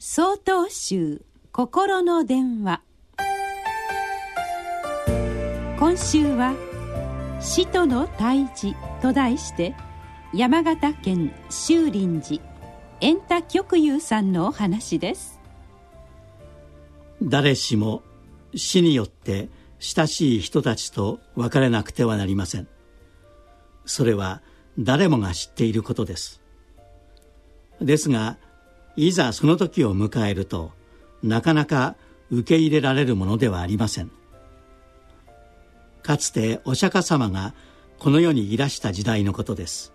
総統集心の電話。今週は「死との退治」と題して山形県修林寺円太極友さんのお話です。誰しも死によって親しい人たちと別れなくてはなりません。それは誰もが知っていることです。ですがいざその時を迎えるとなかなか受け入れられるものではありません。かつてお釈迦様がこの世にいらした時代のことです。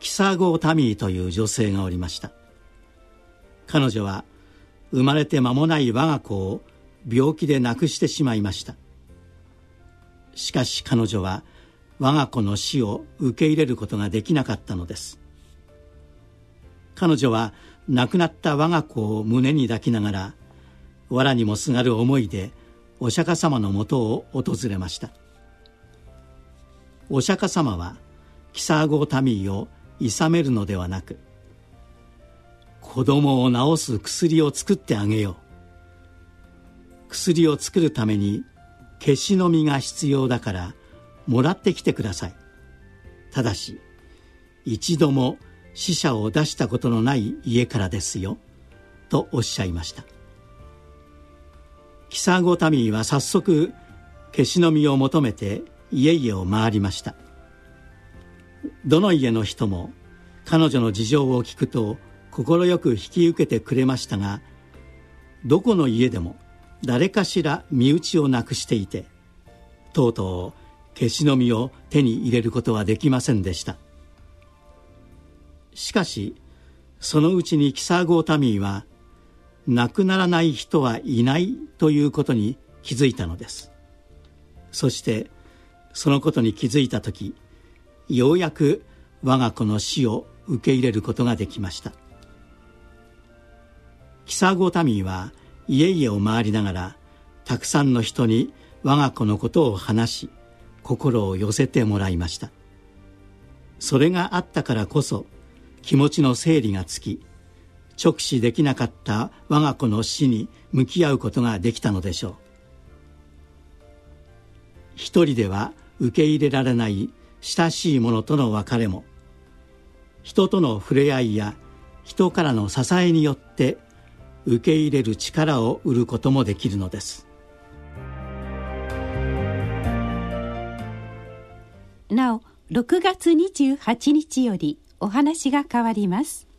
キサゴタミーという女性がおりました。彼女は生まれて間もない我が子を病気で亡くしてしまいました。しかし彼女は我が子の死を受け入れることができなかったのです。彼女は亡くなった我が子を胸に抱きながら藁にもすがる思いでお釈迦様のもとを訪れました。お釈迦様はキサーゴタミーを諌めるのではなく子供を治す薬を作ってあげよう。薬を作るために消しの実が必要だからもらってきてください。ただし一度も死者を出したことのない家からですよとおっしゃいました。キサゴタミーは早速消しの実を求めて家々を回りました。どの家の人も彼女の事情を聞くと快く引き受けてくれましたがどこの家でも誰かしら身内をなくしていてとうとう消しの実を手に入れることはできませんでした。しかしそのうちにキサーゴータミーは亡くならない人はいないということに気づいたのです。そしてそのことに気づいた時ようやく我が子の死を受け入れることができました。キサーゴータミーは家々を回りながらたくさんの人に我が子のことを話し心を寄せてもらいました。それがあったからこそ気持ちの整理がつき直視できなかった我が子の死に向き合うことができたのでしょう。一人では受け入れられない親しい者との別れも人との触れ合いや人からの支えによって受け入れる力を売ることもできるのです。なお6月28日よりお話が変わります。